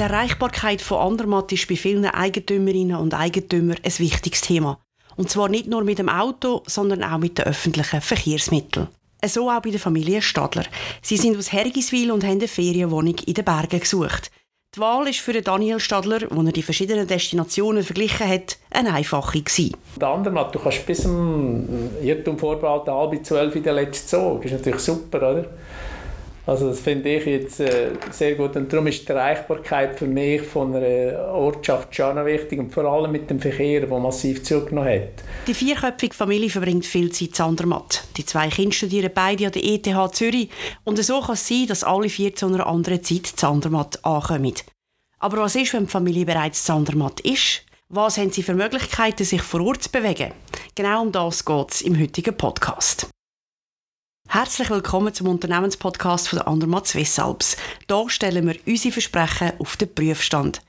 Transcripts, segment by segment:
Die Erreichbarkeit von Andermatt ist bei vielen Eigentümerinnen und Eigentümern ein wichtiges Thema. Und zwar nicht nur mit dem Auto, sondern auch mit den öffentlichen Verkehrsmitteln. So auch bei der Familie Stadler. Sie sind aus Hergiswil und haben eine Ferienwohnung in den Bergen gesucht. Die Wahl ist für Daniel Stadler, wo er die verschiedenen Destinationen verglichen hat, eine einfache gewesen. Der du kannst bis zum Irrtum vorbehalten, halb zwölf in den letzten Zug. Das ist natürlich super, oder? Also das finde ich jetzt äh, sehr gut und darum ist die Erreichbarkeit für mich von einer Ortschaft schon wichtig und vor allem mit dem Verkehr, der massiv zugenommen hat. Die vierköpfige Familie verbringt viel Zeit in Andermatt. Die zwei Kinder studieren beide an der ETH Zürich und so kann es sein, dass alle vier zu einer anderen Zeit in Andermatt ankommen. Aber was ist, wenn die Familie bereits in Andermatt ist? Was haben sie für Möglichkeiten, sich vor Ort zu bewegen? Genau um das geht es im heutigen Podcast. Herzlich willkommen zum Unternehmenspodcast von der Andermatt Swiss Alps. Hier stellen wir unsere Versprechen auf den Prüfstand.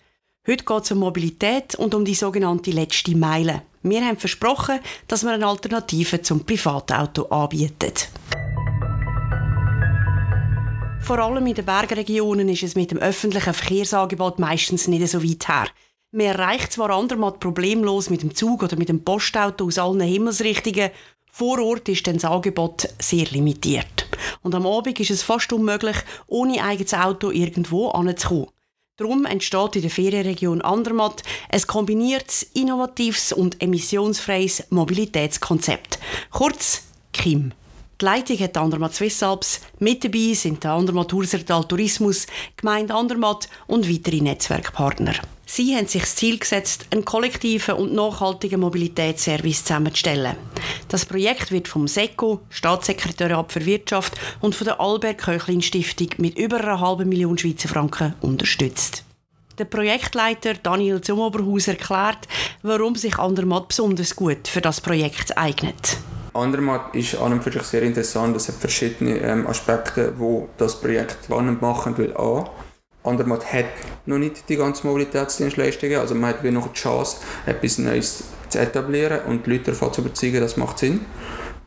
Heute geht es um Mobilität und um die sogenannte letzte Meile. Wir haben versprochen, dass wir eine Alternative zum Privatauto anbieten. Vor allem in den Bergregionen ist es mit dem öffentlichen Verkehrsangebot meistens nicht so weit her. Man erreicht zwar andermal problemlos mit dem Zug oder mit dem Postauto aus allen Himmelsrichtungen, vor Ort ist dann das Angebot sehr limitiert. Und am Abend ist es fast unmöglich, ohne eigenes Auto irgendwo anzukommen. Darum entsteht in der Ferienregion Andermatt ein kombiniertes, innovatives und emissionsfreies Mobilitätskonzept. Kurz KIM. Die Leitung hat Andermatt Swiss Alps. Mit dabei sind der Andermatt Hursertal Tourismus, Gemeinde Andermatt und weitere Netzwerkpartner. Sie haben sich das Ziel gesetzt, einen kollektiven und nachhaltigen Mobilitätsservice zusammenzustellen. Das Projekt wird vom SECO, Staatssekretariat für Wirtschaft, und von der Albert Köchlin Stiftung mit über einer halben Million Schweizer Franken unterstützt. Der Projektleiter Daniel Zumoberhaus erklärt, warum sich Andermatt besonders gut für das Projekt eignet. Andermatt ist an und für sich sehr interessant. Es hat verschiedene ähm, Aspekte, wo das Projekt spannend machen will. A, Andermatt hat noch nicht die ganzen Mobilitätsdienstleistungen, also man hat noch die Chance, etwas Neues zu etablieren und die Leute davon zu überzeugen, das macht Sinn.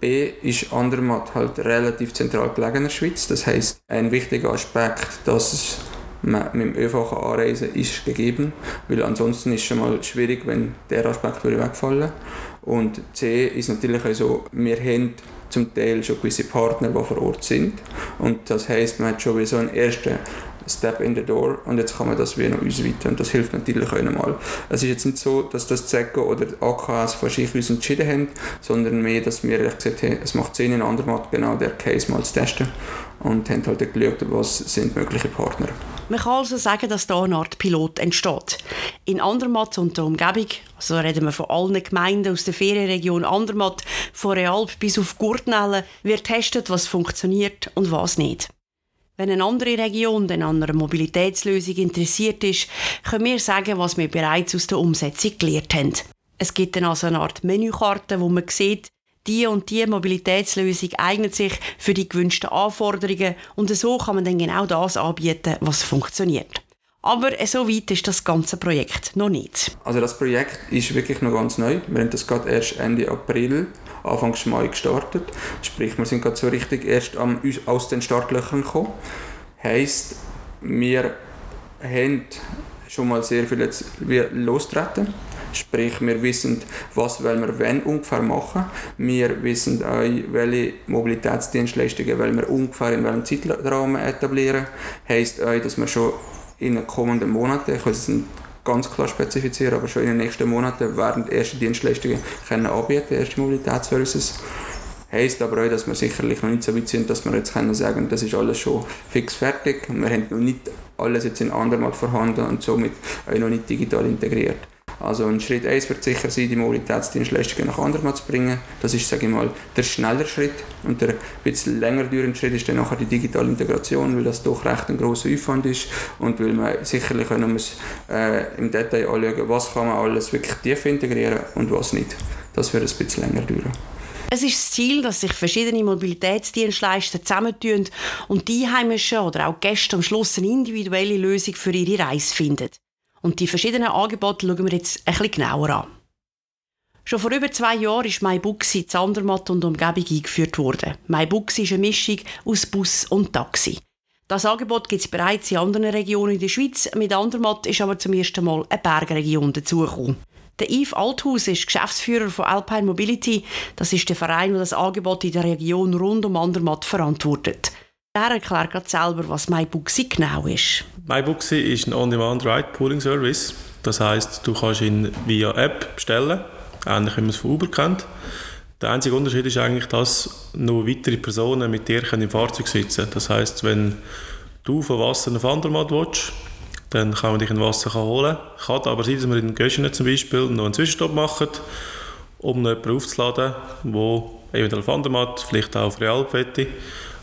B ist Andermatt halt relativ zentral gelegen in der Schweiz, das heißt ein wichtiger Aspekt, dass es mit dem ÖV anreisen ist gegeben, weil ansonsten ist es schon mal schwierig, wenn der Aspekt würde Und C ist natürlich auch so, wir haben zum Teil schon gewisse Partner, die vor Ort sind. Und das heißt, man hat schon wie so einen ersten Step in the Door und jetzt kann man das wie noch ausweiten und das hilft natürlich auch nochmal. Es ist jetzt nicht so, dass das ZECO oder AKS von sich uns entschieden haben, sondern mehr, dass wir gesagt haben, es macht Sinn in Andermatt genau der Case mal zu testen und haben halt geschaut, was sind mögliche Partner. Man kann also sagen, dass da eine Art Pilot entsteht. In Andermatt und der Umgebung, also reden wir von allen Gemeinden aus der Ferienregion Andermatt, von Realp bis auf Gurtnellen, wird getestet, was funktioniert und was nicht. Wenn eine andere Region an einer Mobilitätslösung interessiert ist, können wir sagen, was wir bereits aus der Umsetzung gelernt haben. Es gibt dann also eine Art Menükarte, wo man sieht, die und die Mobilitätslösung eignet sich für die gewünschten Anforderungen und so kann man dann genau das anbieten, was funktioniert. Aber so weit ist das ganze Projekt noch nicht. Also das Projekt ist wirklich noch ganz neu. Wir haben das gerade erst Ende April Anfang Mai gestartet. Sprich, wir sind gerade so richtig erst am, aus den Startlöchern gekommen. Heißt, wir haben schon mal sehr viel jetzt lostreten. Sprich, wir wissen, was wir wenn ungefähr machen. Wir wissen auch, welche Mobilitätsdienstleistungen wir ungefähr in welchem Zeitrahmen etablieren. Heißt auch, dass wir schon in den kommenden Monaten, ich will ganz klar spezifizieren, aber schon in den nächsten Monaten werden erste Dienstleistungen können anbieten, erste Mobilitätsservices. Heißt aber auch, dass wir sicherlich noch nicht so weit sind, dass wir jetzt können sagen, das ist alles schon fix fertig. Wir haben noch nicht alles jetzt in Andermatt vorhanden und somit auch noch nicht digital integriert. Also ein Schritt 1 wird sicher sein, die Mobilitätsdienstleistungen nach Andermatt zu bringen. Das ist, sage ich mal, der schnellere Schritt. Und der bisschen länger dauernde Schritt ist dann nachher die digitale Integration, weil das doch recht ein grosser Aufwand ist und weil man sicherlich noch muss, äh, im Detail anschauen, was kann man alles wirklich tief integrieren und was nicht. Das wird ein bisschen länger dauern. Es ist das Ziel, dass sich verschiedene Mobilitätsdienstleister zusammentun und die Einheimischen oder auch Gäste am Schluss eine individuelle Lösung für ihre Reise finden. Und die verschiedenen Angebote schauen wir jetzt ein bisschen genauer an. Schon vor über zwei Jahren ist MyBuxi in Zandermatt und Umgebung eingeführt worden. MyBuxi ist eine Mischung aus Bus und Taxi. Das Angebot gibt es bereits in anderen Regionen in der Schweiz. Mit Andermatt ist aber zum ersten Mal eine Bergregion dazugekommen. Der Yves Althaus ist Geschäftsführer von Alpine Mobility. Das ist der Verein, der das Angebot in der Region rund um Andermatt verantwortet. Er erklärt gerade selber, was MyBooksy genau ist. MyBooksy ist ein On-Demand-Ride-Pooling-Service. Das heißt, du kannst ihn via App bestellen, ähnlich wie man es von Uber kennt. Der einzige Unterschied ist eigentlich, dass noch weitere Personen mit dir im Fahrzeug sitzen können. Das heißt, wenn du von Wasser nach Andermatt willst, dann kann man dich ein Wasser holen. Kann aber sein, dass wir in Göschenen zum Beispiel noch einen Zwischenstopp machen, um noch jemanden aufzuladen, der eventuell auf Andermatt, vielleicht auch auf Realp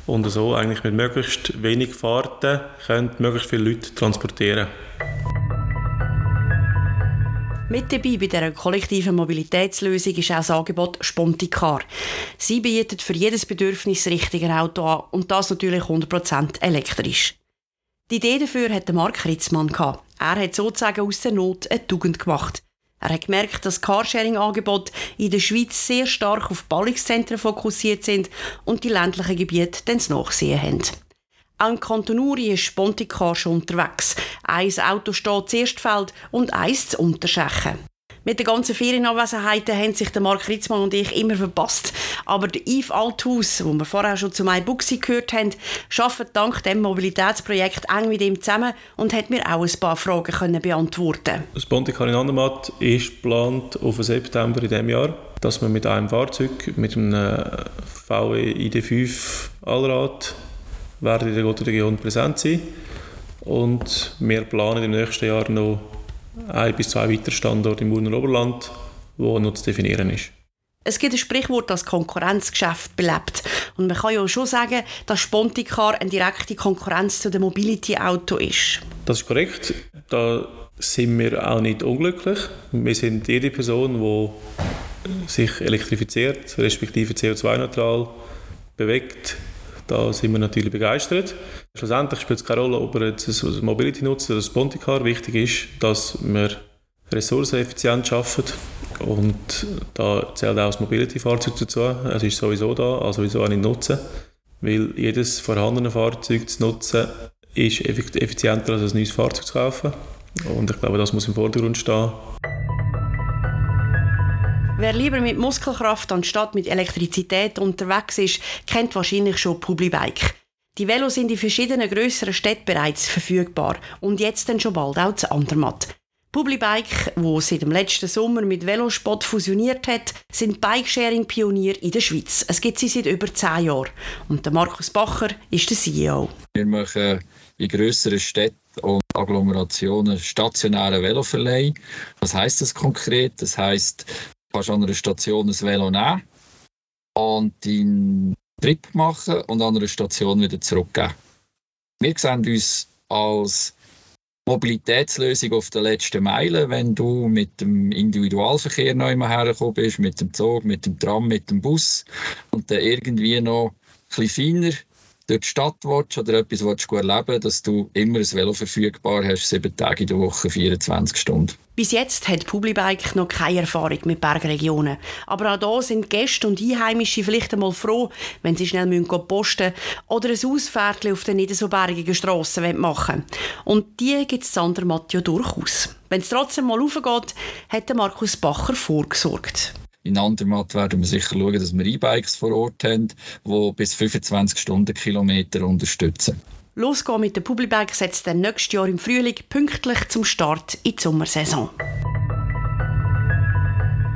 und so eigentlich mit möglichst wenig Fahrten können möglichst viele Leute transportieren. Mit dabei bei dieser kollektiven Mobilitätslösung ist auch das Angebot Sponticar. Sie bietet für jedes Bedürfnis das richtige Auto an und das natürlich 100% elektrisch. Die Idee dafür hat Mark Ritzmann. Er hat sozusagen aus der Not eine Tugend gemacht. Er hat gemerkt, dass Carsharing-Angebote in der Schweiz sehr stark auf Ballungszentren fokussiert sind und die ländlichen Gebiete dann das Nachsehen haben. Auch im ist Sponticar schon unterwegs. Ein Auto steht zu Erstfeld und eins zu Unterschechen. Mit den ganzen Ferienanwesenheiten haben sich der Mark Ritzmann und ich immer verpasst. Aber der Yves Althaus, wo wir vorher schon zu meinem Buxi gehört haben, arbeitet dank dem Mobilitätsprojekt eng mit ihm zusammen und hat mir auch ein paar Fragen können beantworten Das Ponticar in Andermatt ist geplant auf September in diesem Jahr, dass wir mit einem Fahrzeug, mit einem äh, VW ID5 Allrad, werden in der Region präsent sein. Und wir planen im nächsten Jahr noch ein bis zwei weitere Standorte im Urner Oberland, wo noch zu definieren ist. Es gibt ein Sprichwort, das Konkurrenzgeschäft belebt. Und man kann ja schon sagen, dass Sponticar eine direkte Konkurrenz zu dem Mobility-Auto ist. Das ist korrekt. Da sind wir auch nicht unglücklich. Wir sind jede Person, die sich elektrifiziert, respektive CO2-neutral bewegt, da sind wir natürlich begeistert. Schlussendlich spielt es keine Rolle, ob er jetzt ein Mobility nutzt oder ein Sponticar. Wichtig ist, dass wir ressourceneffizient arbeiten. Und da zählt auch das Mobility-Fahrzeug dazu. Es ist sowieso da, also sowieso auch nicht nutzen. Weil jedes vorhandene Fahrzeug zu nutzen, ist effizienter als ein neues Fahrzeug zu kaufen. Und ich glaube, das muss im Vordergrund stehen. Wer lieber mit Muskelkraft anstatt mit Elektrizität unterwegs ist, kennt wahrscheinlich schon Publibike. Die Velos sind in verschiedenen grösseren Städten bereits verfügbar und jetzt dann schon bald auch zu Andermatt. Publibike, wo seit dem letzten Sommer mit Velospot fusioniert hat, sind Bikesharing-Pionier in der Schweiz. Es gibt sie seit über zehn Jahren. Und der Markus Bacher ist der CEO. Wir machen in grösseren Städten und Agglomerationen stationäre Veloverleih. Was heißt das konkret? Das heißt, kannst an einer Station ein Velo nehmen und deinen Trip machen und an einer Station wieder zurückgeben. Wir sehen uns als Mobilitätslösung auf der letzten Meile, wenn du mit dem Individualverkehr neu hergekommen bist, mit dem Zug, mit dem Tram, mit dem Bus und dann irgendwie noch ein bisschen feiner durch die Stadt willst oder etwas willst gut erleben dass du immer ein Velo verfügbar hast, sieben Tage in der Woche, 24 Stunden. Bis jetzt hat Publibike noch keine Erfahrung mit Bergregionen. Aber auch hier sind Gäste und Einheimische vielleicht einmal froh, wenn sie schnell posten müssen oder ein Ausfährtchen auf den nicht so bergigen Strassen machen Und die gibt es Sandermatt ja durchaus. Wenn es trotzdem mal raufgeht, hat Markus Bacher vorgesorgt. In Andermatt werden wir sicher schauen, dass wir E-Bikes vor Ort haben, die bis 25 Stundenkilometer unterstützen. Losgehen mit der Publibike setzt dann nächstes Jahr im Frühling pünktlich zum Start in die Sommersaison.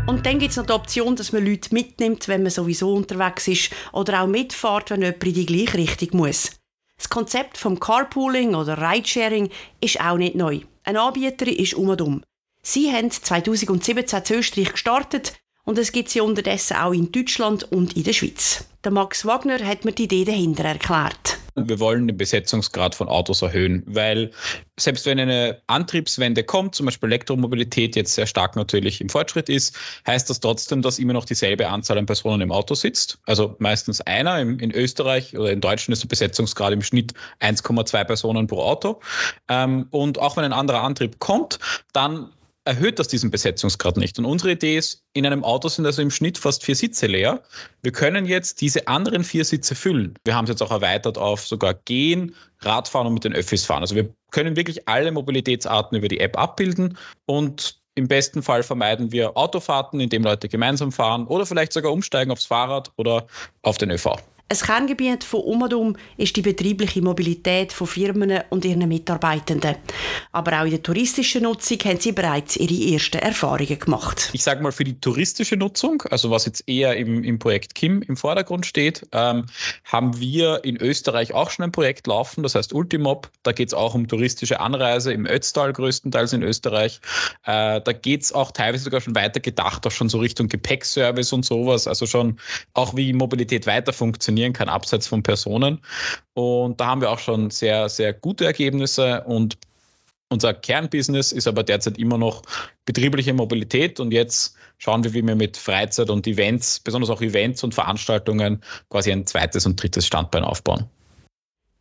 Und dann gibt es noch die Option, dass man Leute mitnimmt, wenn man sowieso unterwegs ist oder auch mitfährt, wenn jemand in die gleiche Richtung muss. Das Konzept vom Carpooling oder Ridesharing ist auch nicht neu. Eine Anbieterin ist um und um. Sie haben 2017 in Österreich gestartet und es gibt sie unterdessen auch in Deutschland und in der Schweiz. Der Max Wagner hat mir die Idee dahinter erklärt. Wir wollen den Besetzungsgrad von Autos erhöhen, weil selbst wenn eine Antriebswende kommt, zum Beispiel Elektromobilität jetzt sehr stark natürlich im Fortschritt ist, heißt das trotzdem, dass immer noch dieselbe Anzahl an Personen im Auto sitzt. Also meistens einer. In Österreich oder in Deutschland ist der Besetzungsgrad im Schnitt 1,2 Personen pro Auto. Ähm, und auch wenn ein anderer Antrieb kommt, dann erhöht das diesen Besetzungsgrad nicht. Und unsere Idee ist, in einem Auto sind also im Schnitt fast vier Sitze leer. Wir können jetzt diese anderen vier Sitze füllen. Wir haben es jetzt auch erweitert auf sogar Gehen, Radfahren und mit den Öffis fahren. Also wir können wirklich alle Mobilitätsarten über die App abbilden und im besten Fall vermeiden wir Autofahrten, indem Leute gemeinsam fahren oder vielleicht sogar umsteigen aufs Fahrrad oder auf den ÖV. Ein Kerngebiet von Umadum ist die betriebliche Mobilität von Firmen und ihren Mitarbeitenden. Aber auch in der touristischen Nutzung haben sie bereits ihre ersten Erfahrungen gemacht. Ich sage mal, für die touristische Nutzung, also was jetzt eher im, im Projekt Kim im Vordergrund steht, ähm, haben wir in Österreich auch schon ein Projekt laufen, das heißt Ultimob. Da geht es auch um touristische Anreise im Ötztal größtenteils in Österreich. Äh, da geht es auch teilweise sogar schon weiter gedacht, auch schon so Richtung Gepäckservice und sowas, also schon auch wie Mobilität weiter funktioniert funktionieren kann, abseits von Personen. Und da haben wir auch schon sehr, sehr gute Ergebnisse und unser Kernbusiness ist aber derzeit immer noch betriebliche Mobilität und jetzt schauen wir, wie wir mit Freizeit und Events, besonders auch Events und Veranstaltungen, quasi ein zweites und drittes Standbein aufbauen.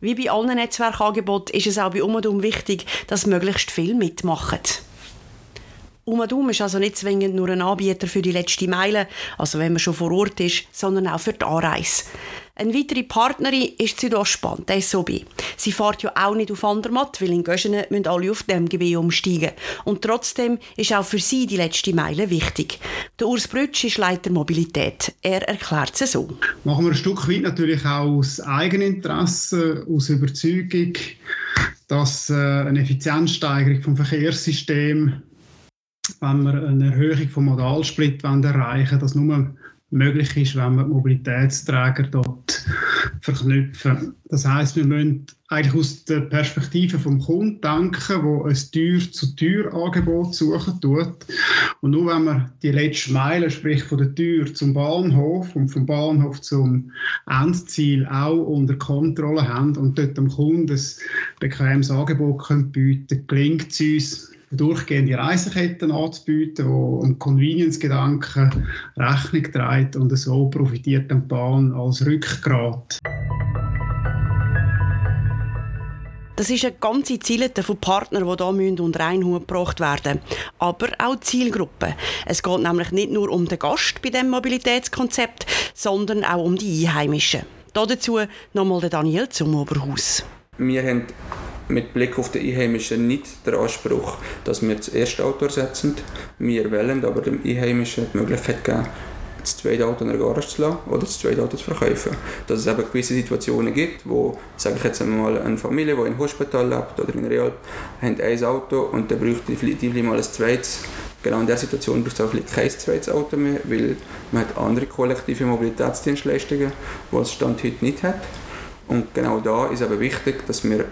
Wie bei allen Netzwerkangeboten ist es auch bei Umadum wichtig, dass möglichst viel mitmachen. Umadum ist also nicht zwingend nur ein Anbieter für die letzte Meile, also wenn man schon vor Ort ist, sondern auch für die Anreise. Eine weitere Partnerin ist Südostbahn, der SOB. Sie fährt ja auch nicht auf Andermatt, weil in Göschenen müssen alle auf dem Gebiet umsteigen. Und trotzdem ist auch für sie die letzte Meile wichtig. Der Urs Brütsch ist Leiter Mobilität. Er erklärt es so. Machen wir ein Stück weit natürlich auch aus Eigeninteresse, aus Überzeugung, dass äh, eine Effizienzsteigerung vom Verkehrssystem wenn wir eine Erhöhung vom Modalsplit erreichen wollen, das nur möglich ist, wenn wir Mobilitätsträger dort verknüpfen. Das heißt, wir müssen eigentlich aus der Perspektive vom Kunden denken, wo ein Tür-zu-Tür-Angebot suchen tut. Und nur wenn wir die letzte Meile, sprich von der Tür zum Bahnhof und vom Bahnhof zum Endziel auch unter Kontrolle haben und dort dem Kunden ein bequemes Angebot bieten können, gelingt es uns, durchgehende Reiseketten anzubieten, die einem Convenience-Gedanken Rechnung trägt und so profitiert die Bahn als Rückgrat. Das ist eine ganze Zielgruppe von Partnern, die hier unter einen Hut gebracht werden Aber auch Zielgruppen. Es geht nämlich nicht nur um den Gast bei diesem Mobilitätskonzept, sondern auch um die Einheimischen. Dazu nochmal Daniel zum Oberhaus. Wir haben mit Blick auf die Einheimischen nicht der Anspruch, dass wir das erste Auto ersetzen. Wir wollen aber dem Einheimischen die Möglichkeit geben, das zweite Auto in der Garage zu lassen oder das zweite Auto zu verkaufen. Dass es eben gewisse Situationen gibt, wo, sage ich jetzt einmal, eine Familie, die in Hospital lebt oder in Real, haben ein Auto und dann braucht die mal ein zweites. Genau in dieser Situation braucht es auch vielleicht kein zweites Auto mehr, weil man hat andere kollektive Mobilitätsdienstleistungen, die es Stand heute nicht hat. Und genau da ist aber wichtig, dass wir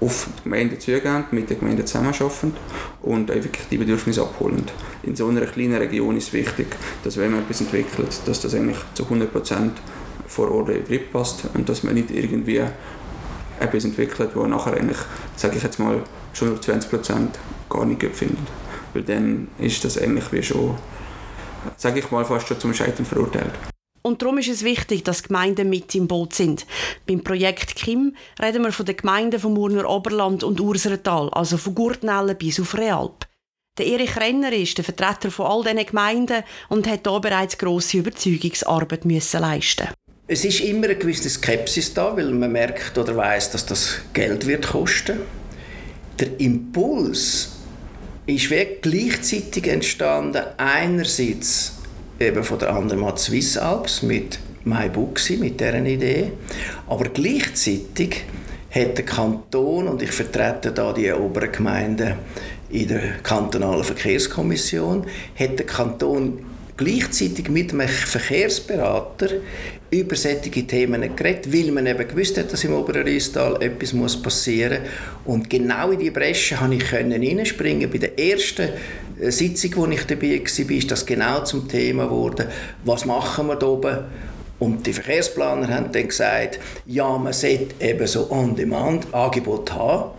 auf die Gemeinde zugehen, mit der Gemeinde zusammenarbeiten und wirklich die Bedürfnisse abholen. In so einer kleinen Region ist es wichtig, dass wenn man etwas entwickelt, dass das eigentlich zu 100% vor Ort in Betrieb passt und dass man nicht irgendwie etwas entwickelt, wo nachher eigentlich, sage ich jetzt mal, schon nur 20% gar nicht findet. Weil dann ist das eigentlich wie schon, sage ich mal, fast schon zum Scheitern verurteilt. Und darum ist es wichtig, dass Gemeinden mit im Boot sind. Beim Projekt KIM reden wir von den Gemeinden vom Urner Oberland und Ursertal, also von Gurtnellen bis auf Realp. Der Erich Renner ist der Vertreter von all diesen Gemeinden und hat hier bereits grosse Überzeugungsarbeit müssen leisten. Es ist immer eine gewisse Skepsis da, weil man merkt oder weiß, dass das Geld wird kosten. Der Impuls ist gleichzeitig entstanden. Einerseits eben von der Andermatt Swiss Alps mit MyBooksy, mit deren Idee. Aber gleichzeitig hat der Kanton, und ich vertrete da die oberen Gemeinden in der kantonalen Verkehrskommission, hat der Kanton gleichzeitig mit einem Verkehrsberater über solche Themen geredet, weil man eben gewusst hat, dass im oberen Rheistal etwas passieren muss. Und genau in die Bresche konnte ich hineinspringen. Bei der ersten Sitzung, wo ich dabei war, ist das genau zum Thema geworden, was machen wir da oben? Und die Verkehrsplaner haben dann gesagt, ja, man sollte eben so On-Demand-Angebot haben.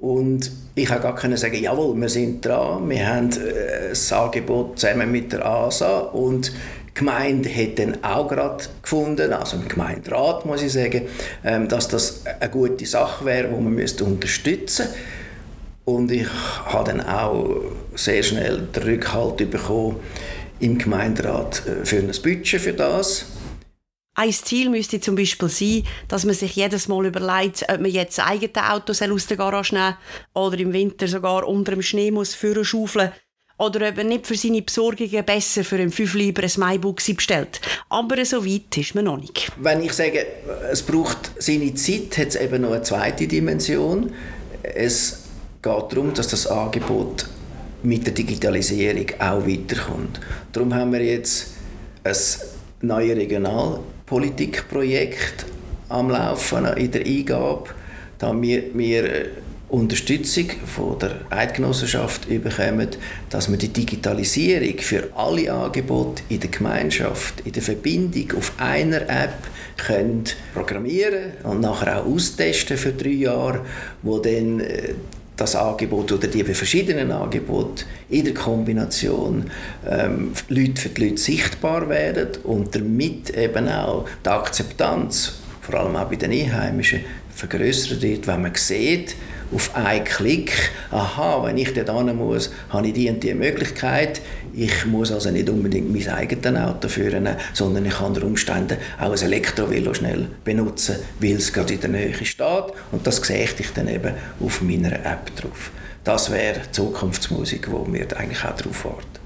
Und ich habe gar können sagen, jawohl, wir sind dran, wir haben äh, das Angebot zusammen mit der ASA und die Gemeinde hat dann auch gerade gefunden, also im Gemeinderat muss ich sagen, ähm, dass das eine gute Sache wäre, die man unterstützen müsste. Und ich habe dann auch sehr schnell den Rückhalt bekommen im Gemeinderat äh, für ein Budget für das. Ein Ziel müsste zum Beispiel sein, dass man sich jedes Mal überlegt, ob man jetzt das eigene Auto aus der Garage nehmen oder im Winter sogar unter dem Schnee muss schaufeln oder ob er nicht für seine Besorgungen besser für einen 5 Lieber ein Maibuchsi bestellt. Aber so weit ist man noch nicht. Wenn ich sage, es braucht seine Zeit, hat es eben noch eine zweite Dimension. Es geht darum, dass das Angebot mit der Digitalisierung auch weiterkommt. Darum haben wir jetzt ein neues Regionalpolitikprojekt am Laufen in der Eingabe, da wir, wir Unterstützung von der Eidgenossenschaft bekommen, dass wir die Digitalisierung für alle Angebote in der Gemeinschaft, in der Verbindung auf einer App können programmieren und nachher auch austesten für drei Jahre, wo dann äh, das Angebot oder die verschiedenen Angebote in der Kombination ähm, Leute für die Leute sichtbar werden und damit eben auch die Akzeptanz, vor allem auch bei den Einheimischen, vergrößert wird, wenn man sieht, auf einen Klick, aha, wenn ich dort muss, habe ich die und die Möglichkeit. Ich muss also nicht unbedingt mein eigenes Auto führen, sondern ich kann unter Umständen auch ein Elektrovelo schnell benutzen, weil es gerade in der Nähe steht. Und das sehe ich dann eben auf meiner App drauf. Das wäre Zukunftsmusik, wo wir eigentlich auch drauf warten.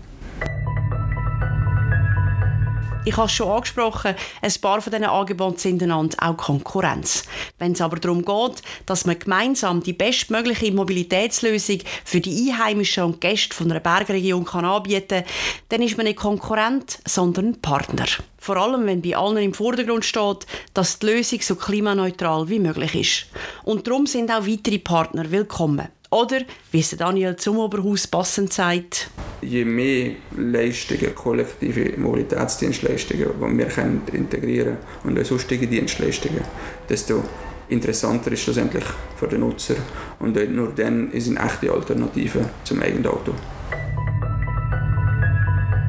Ich habe es schon angesprochen, ein paar von diesen Angeboten sind einander auch Konkurrenz. Wenn es aber darum geht, dass man gemeinsam die bestmögliche Mobilitätslösung für die Einheimischen und Gäste von einer Bergregion kann anbieten dann ist man nicht Konkurrent, sondern Partner. Vor allem, wenn bei allen im Vordergrund steht, dass die Lösung so klimaneutral wie möglich ist. Und darum sind auch weitere Partner willkommen. Oder, wie es Daniel zum Oberhaus passend sagt, je mehr Leistungen, kollektive Mobilitätsdienstleistungen, die wir integrieren können und auch sonstige Dienstleistungen, desto interessanter ist schlussendlich für den Nutzer. Und nur dann ist eine echte Alternative zum eigenen Auto.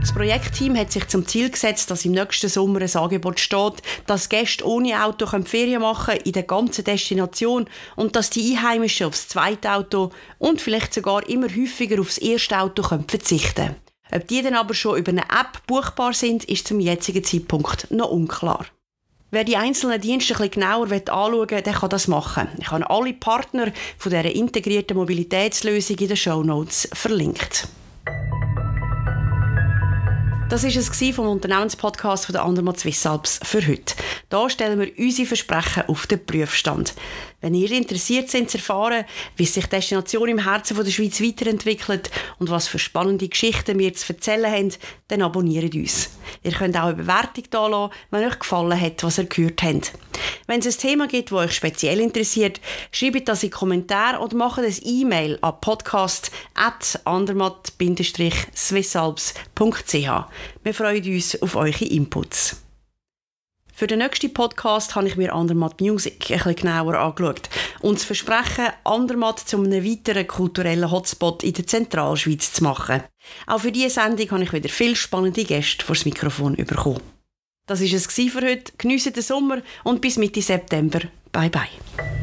Das Projektteam hat sich zum Ziel gesetzt, dass im nächsten Sommer ein Angebot steht, dass Gäste ohne Auto Ferien machen können in der ganzen Destination und dass die Einheimischen aufs zweite Auto und vielleicht sogar immer häufiger aufs erste Auto können verzichten können. Ob die dann aber schon über eine App buchbar sind, ist zum jetzigen Zeitpunkt noch unklar. Wer die einzelnen Dienste ein genauer anschauen will, der kann das machen. Ich habe alle Partner von dieser integrierten Mobilitätslösung in den Show Notes verlinkt. Das war es vom Unternehmenspodcast von der Andermatt Swiss Alps für heute. Hier stellen wir unsere Versprechen auf den Prüfstand. Wenn ihr interessiert seid zu erfahren, wie sich die Destination im Herzen der Schweiz weiterentwickelt und was für spannende Geschichten wir zu erzählen haben, dann abonniert uns. Ihr könnt auch eine Bewertung da wenn euch gefallen hat, was ihr gehört habt. Wenn es ein Thema gibt, das euch speziell interessiert, schreibt das in die Kommentare oder macht ein E-Mail an podcast.andermatt-swissalps.ch. Wir freuen uns auf eure Inputs. Für den nächsten Podcast habe ich mir Andermatt Music bisschen genauer angeschaut und das Versprechen, Andermatt zu einem weiteren kulturellen Hotspot in der Zentralschweiz zu machen. Auch für diese Sendung habe ich wieder viele spannende Gäste vor das Mikrofon bekommen. Das war es für heute. Geniessen den Sommer und bis Mitte September. Bye bye.